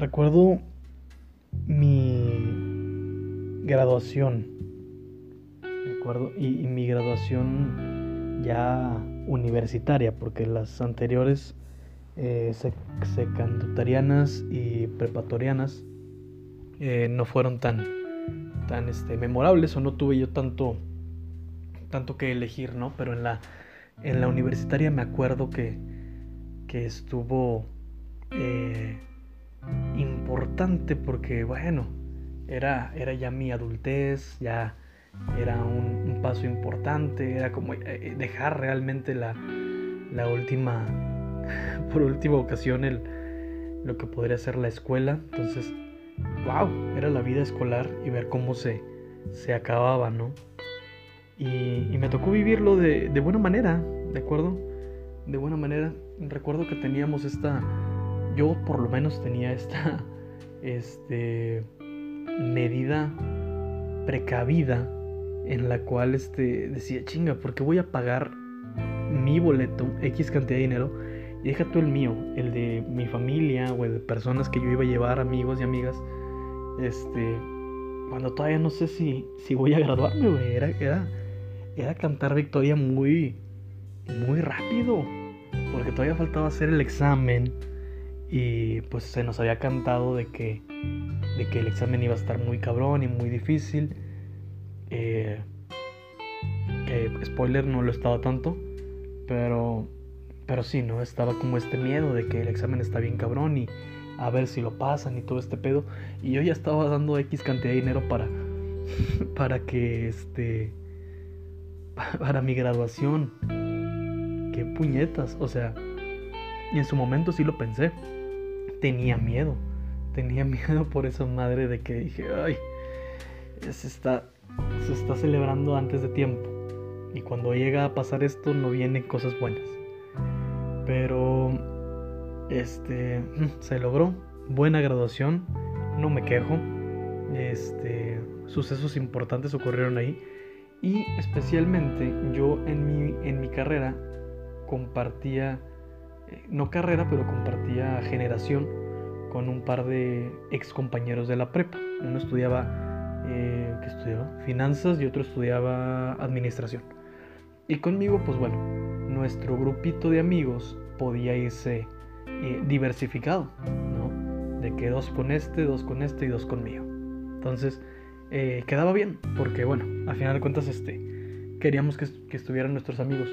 recuerdo mi graduación. Recuerdo, y, mi graduación ya universitaria, porque las anteriores eh, secundarianas y preparatorianas eh, no fueron tan, tan este, memorables o no tuve yo tanto, tanto que elegir, ¿no? Pero en la, en la universitaria me acuerdo que, que estuvo eh, importante porque, bueno, era, era ya mi adultez, ya era un, paso importante, era como eh, dejar realmente la, la última, por última ocasión, lo que podría ser la escuela. Entonces, wow, era la vida escolar y ver cómo se, se acababa, ¿no? Y, y me tocó vivirlo de, de, buena manera, ¿de acuerdo? De buena manera. Recuerdo que teníamos esta, yo por lo menos tenía esta, este, medida precavida en la cual este, decía, chinga, ¿por qué voy a pagar mi boleto, X cantidad de dinero? Y deja tú el mío, el de mi familia o de personas que yo iba a llevar, amigos y amigas. Este, cuando todavía no sé si, si voy a graduarme. Era, era, era cantar victoria muy, muy rápido. Porque todavía faltaba hacer el examen. Y pues se nos había cantado de que, de que el examen iba a estar muy cabrón y muy difícil. Eh, que spoiler no lo estaba tanto. Pero pero sí, ¿no? Estaba como este miedo de que el examen está bien cabrón y a ver si lo pasan y todo este pedo. Y yo ya estaba dando X cantidad de dinero para, para que este, para mi graduación. Qué puñetas, o sea, y en su momento sí lo pensé. Tenía miedo, tenía miedo por esa madre de que dije, ay, se está, se está celebrando antes de tiempo. Y cuando llega a pasar esto no vienen cosas buenas. Pero este se logró. Buena graduación. No me quejo. Este sucesos importantes ocurrieron ahí. Y especialmente yo en mi, en mi carrera compartía, no carrera, pero compartía generación con un par de ex compañeros de la prepa. Uno estudiaba, eh, ¿qué estudiaba? Finanzas y otro estudiaba administración. Y conmigo, pues bueno, nuestro grupito de amigos podía irse eh, diversificado, ¿no? De que dos con este, dos con este y dos conmigo. Entonces, eh, quedaba bien, porque bueno, al final de cuentas, este, queríamos que, que, estuvieran nuestros amigos.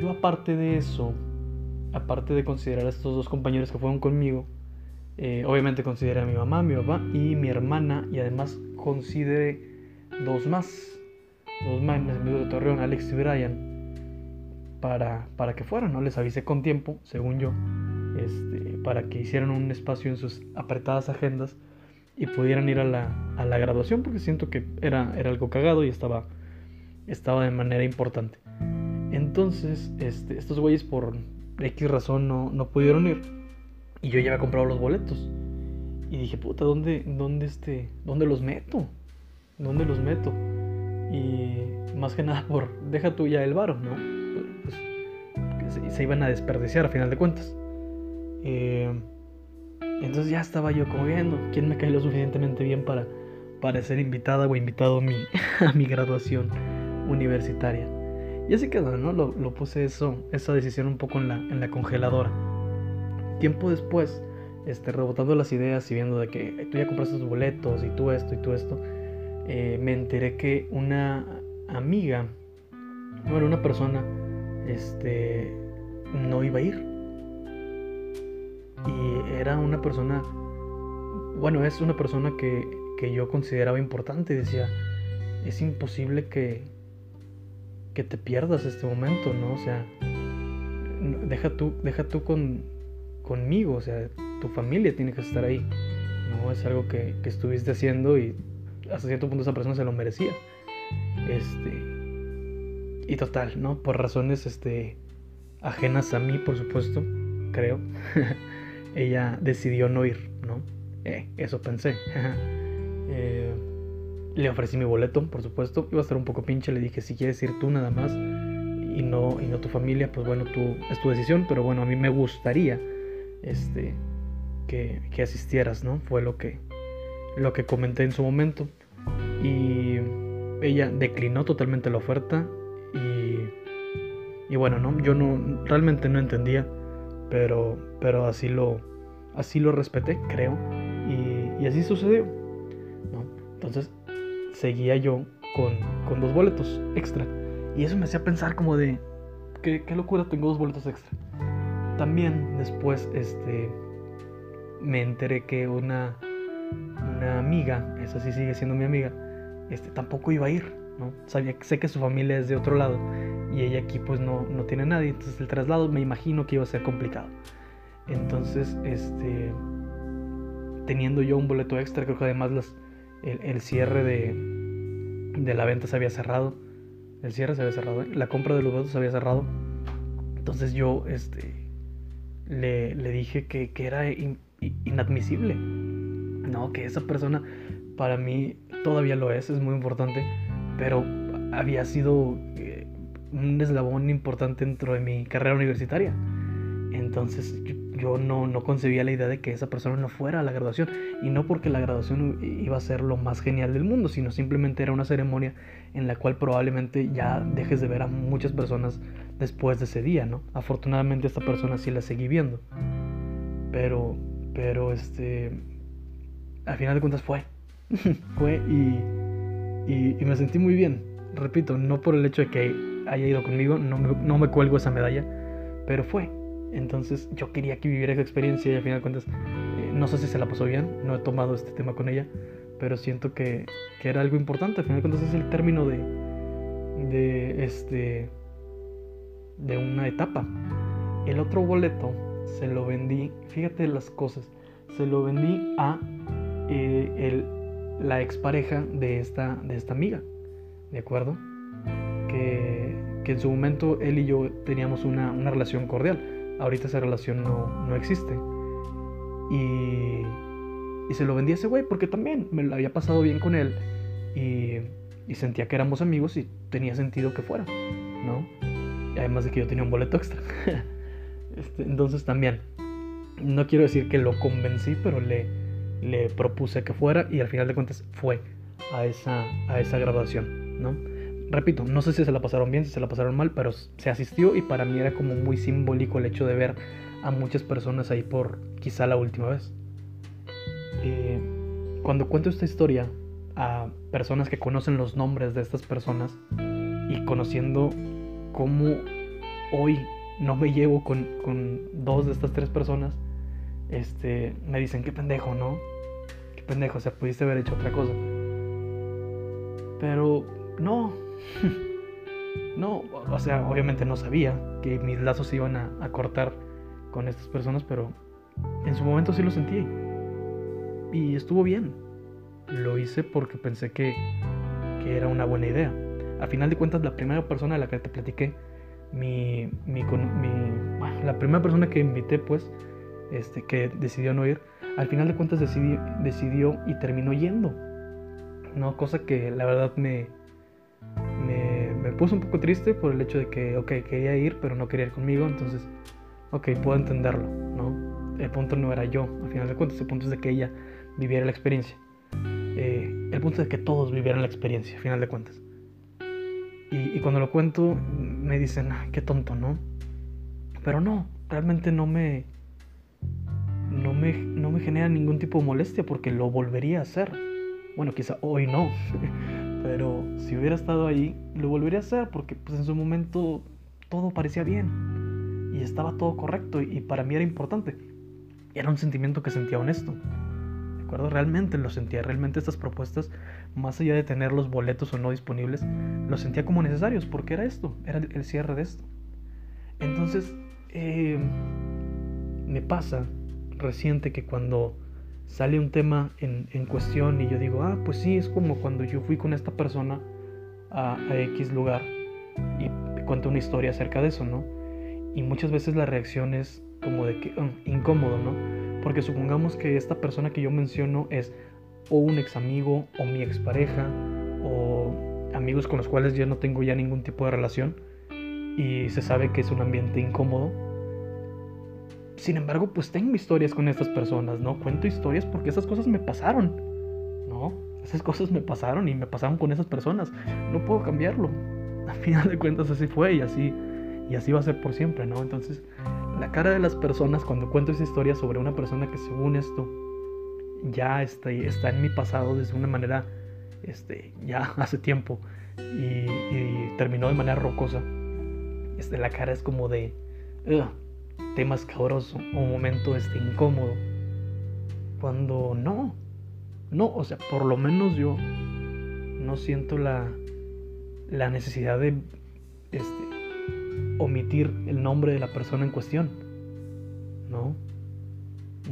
Yo aparte de eso, aparte de considerar a estos dos compañeros que fueron conmigo, eh, obviamente consideré a mi mamá, mi papá y mi hermana, y además consideré dos más, dos más, amigos de Torreón, Alex y Brian, para, para que fueran, ¿no? Les avisé con tiempo, según yo, este, para que hicieran un espacio en sus apretadas agendas y pudieran ir a la, a la graduación, porque siento que era, era algo cagado y estaba, estaba de manera importante. Entonces, este, estos güeyes por X razón no, no pudieron ir y yo ya había comprado los boletos. Y dije, puta, ¿dónde, dónde, este, ¿dónde los meto? ¿Dónde los meto? Y más que nada por, deja tú ya el varo, ¿no? se, se, iban a desperdiciar a final de cuentas. Eh, entonces ya estaba yo como viendo quién me cae lo suficientemente bien para, para ser invitada o invitado a mi, a mi graduación universitaria. Y así quedó, ¿no? Lo, puse esa decisión un poco en la, congeladora. Tiempo después, este, rebotando las ideas y viendo de que tú ya compraste tus boletos y tú esto y tú esto, eh, me enteré que una amiga, bueno, una persona este, no iba a ir. Y era una persona, bueno, es una persona que, que yo consideraba importante decía, es imposible que, que te pierdas este momento, ¿no? O sea, deja tú, deja tú con, conmigo, o sea, tu familia tiene que estar ahí, ¿no? Es algo que, que estuviste haciendo y hasta cierto punto esa persona se lo merecía. Este, y total, ¿no? Por razones este, ajenas a mí, por supuesto, creo. ella decidió no ir, ¿no? Eh, eso pensé. eh, le ofrecí mi boleto, por supuesto. Iba a estar un poco pinche. Le dije, si quieres ir tú nada más y no, y no tu familia, pues bueno, tú, es tu decisión. Pero bueno, a mí me gustaría este, que, que asistieras, ¿no? Fue lo que, lo que comenté en su momento. Y ella declinó totalmente la oferta y, y bueno, ¿no? Yo no, realmente no entendía, pero, pero así, lo, así lo respeté, creo, y, así sucedió. Entonces seguía yo con, con, dos boletos extra y eso me hacía pensar como de, ¿qué, qué locura tengo dos boletos extra? También después, este, me enteré que una, una amiga, esa sí sigue siendo mi amiga, este, tampoco iba a ir, ¿no? Sabía, sé que su familia es de otro lado y ella aquí pues no, no tiene nadie, entonces el traslado me imagino que iba a ser complicado. Entonces, este, teniendo yo un boleto extra, creo que además las, el, cierre de, de, la venta se había cerrado, el cierre se había cerrado, ¿eh? la compra de los boletos se había cerrado, entonces yo, este, le, le dije que, que era inadmisible, no, que esa persona para mí todavía lo es, es muy importante, pero había sido eh, un eslabón importante dentro de mi carrera universitaria. Entonces yo, no, no, concebía la idea de que esa persona no fuera a la graduación. Y no porque la graduación iba a ser lo más genial del mundo, sino simplemente era una ceremonia en la cual probablemente ya dejes de ver a muchas personas después de ese día, ¿no? Afortunadamente esta persona sí la seguí viendo. Pero, pero este, al final de cuentas fue. fue y, y, me sentí muy bien. Repito, no por el hecho de que haya ido conmigo, no no me cuelgo esa medalla, pero fue. Entonces yo quería que viviera esa experiencia y al final de cuentas, eh, no sé si se la pasó bien, no he tomado este tema con ella, pero siento que, que era algo importante. Al final de cuentas es el término de, de, este, de una etapa. El otro boleto se lo vendí, fíjate las cosas, se lo vendí a eh, el la expareja de esta, de esta amiga, ¿de acuerdo? Que, que, en su momento él y yo teníamos una, una relación cordial. Ahorita esa relación no, no existe. Y, y, se lo vendí a ese güey porque también me lo había pasado bien con él y, y sentía que éramos amigos y tenía sentido que fuera, ¿no? Y además de que yo tenía un boleto extra. este, entonces también, no quiero decir que lo convencí, pero le, le propuse que fuera y al final de cuentas fue a esa, a esa graduación, ¿no? Repito, no sé si se la pasaron bien, si se la pasaron mal, pero se asistió y para mí era como muy simbólico el hecho de ver a muchas personas ahí por quizá la última vez. Eh, cuando cuento esta historia a personas que conocen los nombres de estas personas y conociendo cómo hoy no me llevo con, con dos de estas tres personas, este, me dicen, qué pendejo, ¿no? Qué pendejo, o sea, pudiste haber hecho otra cosa. Pero no, no, o sea, obviamente no sabía que mis lazos se iban a, cortar con estas personas, pero en su momento sí lo sentí. Y estuvo bien. Lo hice porque pensé que, que era una buena idea. A final de cuentas, la primera persona a la que te platiqué, mi, mi, mi, la primera persona que invité, pues, este, que decidió no ir, al final de cuentas decidió, decidió y terminó yendo. ¿no? Cosa que la verdad me, puso un poco triste por el hecho de que, ok, quería ir, pero no quería ir conmigo, entonces, ok, puedo entenderlo, ¿no? El punto no era yo, al final de cuentas, el punto es de que ella viviera la experiencia. Eh, el punto es de que todos vivieran la experiencia, al final de cuentas. Y, y cuando lo cuento, me dicen, ah, qué tonto, ¿no? Pero no, realmente no me, no me, no me genera ningún tipo de molestia porque lo volvería a hacer. Bueno, quizá hoy no, pero si hubiera estado ahí, lo volvería a hacer porque pues, en su momento todo parecía bien y estaba todo correcto y, para mí era importante. Era un sentimiento que sentía honesto. ¿De acuerdo? Realmente lo sentía, realmente estas propuestas, más allá de tener los boletos o no disponibles, lo sentía como necesarios porque era esto, era el cierre de esto. Entonces, eh, me pasa reciente que cuando sale un tema en, en, cuestión y yo digo, ah, pues sí, es como cuando yo fui con esta persona a, a X lugar y cuento una historia acerca de eso, ¿no? Y muchas veces la reacción es como de que mm, incómodo, ¿no? Porque supongamos que esta persona que yo menciono es o un ex amigo o mi expareja o amigos con los cuales yo no tengo ya ningún tipo de relación y se sabe que es un ambiente incómodo sin embargo, pues tengo historias con estas personas, ¿no? Cuento historias porque esas cosas me pasaron, ¿no? Esas cosas me pasaron y me pasaron con esas personas. No puedo cambiarlo. A final de cuentas así fue y así, y así va a ser por siempre, ¿no? Entonces, la cara de las personas cuando cuento esa historia sobre una persona que según esto ya está, está en mi pasado desde una manera, este, ya hace tiempo y, terminó de manera rocosa, este, la cara es como de tema escabroso o un momento este, incómodo. Cuando no, no, o sea, por lo menos yo no siento la, la necesidad de este, omitir el nombre de la persona en cuestión. No,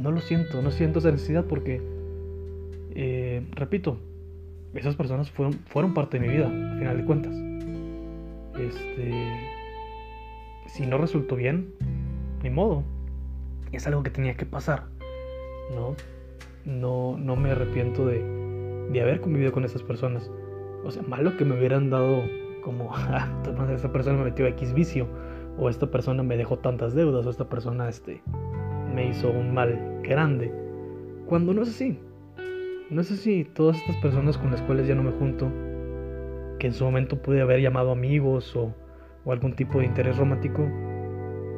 no lo siento, no siento esa necesidad porque, eh, repito, esas personas fueron, fueron parte de mi vida, al final de cuentas. Este, si no resultó bien, ni modo. Es algo que tenía que pasar, ¿no? No, no me arrepiento de, de haber convivido con esas personas. O sea, malo que me hubieran dado como, ah, esta persona me metió X vicio, o esta persona me dejó tantas deudas, o esta persona este, me hizo un mal grande. Cuando no es así. No es así. Todas estas personas con las cuales ya no me junto, que en su momento pude haber llamado amigos o, o algún tipo de interés romántico,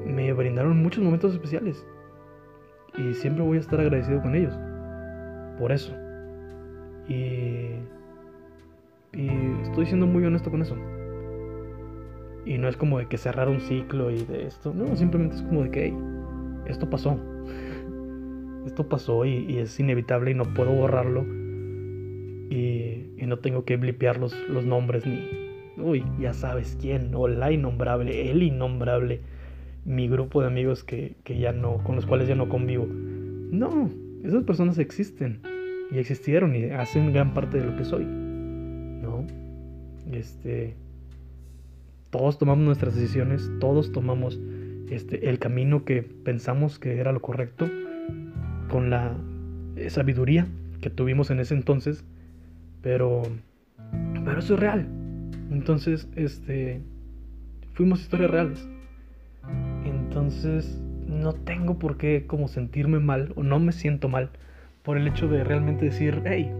me brindaron muchos momentos especiales. Y siempre voy a estar agradecido con ellos. Por eso. Y, y estoy siendo muy honesto con eso. Y no es como de que cerrar un ciclo y de esto. No, simplemente es como de que, esto pasó. Esto pasó y, es inevitable y no puedo borrarlo. Y, y no tengo que blipear los, los nombres ni, uy, ya sabes quién, o la innombrable, el innombrable mi grupo de amigos que, ya no, con los cuales ya no convivo. No, esas personas existen y existieron y hacen gran parte de lo que soy. ¿No? Este todos tomamos nuestras decisiones, todos tomamos este el camino que pensamos que era lo correcto con la sabiduría que tuvimos en ese entonces, pero pero eso es real. Entonces, este fuimos historias reales. Entonces no tengo por qué como sentirme mal o no me siento mal por el hecho de realmente decir, hey,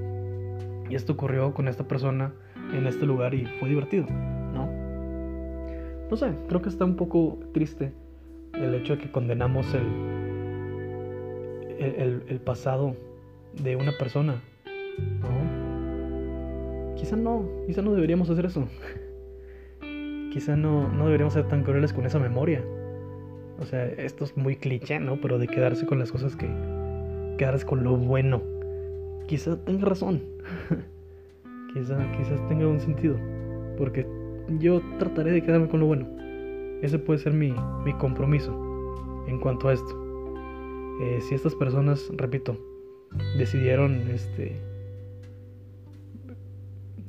esto ocurrió con esta persona en este lugar y fue divertido, ¿no? No sé, creo que está un poco triste el hecho de que condenamos el, el, pasado de una persona, ¿no? Quizá no, quizá no deberíamos hacer eso. quizá no, no deberíamos ser tan crueles con esa memoria. O sea, esto es muy cliché, ¿no? Pero de quedarse con las cosas que... Quedarse con lo bueno. Quizá tenga razón. quizá, quizás tenga un sentido. Porque yo trataré de quedarme con lo bueno. Ese puede ser mi, mi compromiso en cuanto a esto. Eh, si estas personas, repito, decidieron este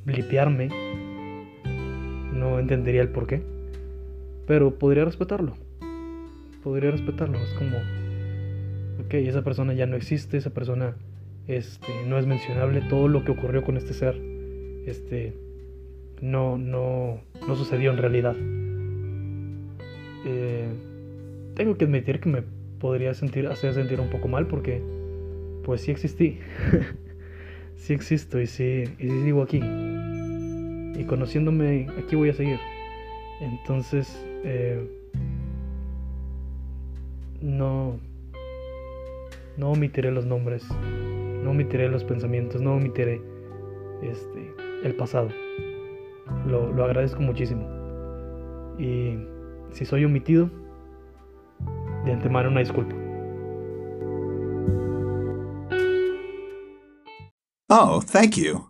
blipearme, no entendería el por qué, pero podría respetarlo podría respetarlo. Es como, ok, esa persona ya no existe, esa persona este, no es mencionable, todo lo que ocurrió con este ser este, no, no, no sucedió en realidad. Eh, tengo que admitir que me podría sentir, hacer sentir un poco mal porque pues sí existí. sí existo y sí, y sí sigo aquí. Y conociéndome, aquí voy a seguir. Entonces, eh, no, no omitiré los nombres, no omitiré los pensamientos, no omitiré este, el pasado. Lo, lo agradezco muchísimo. Y si soy omitido, de antemano una disculpa. Oh, thank you.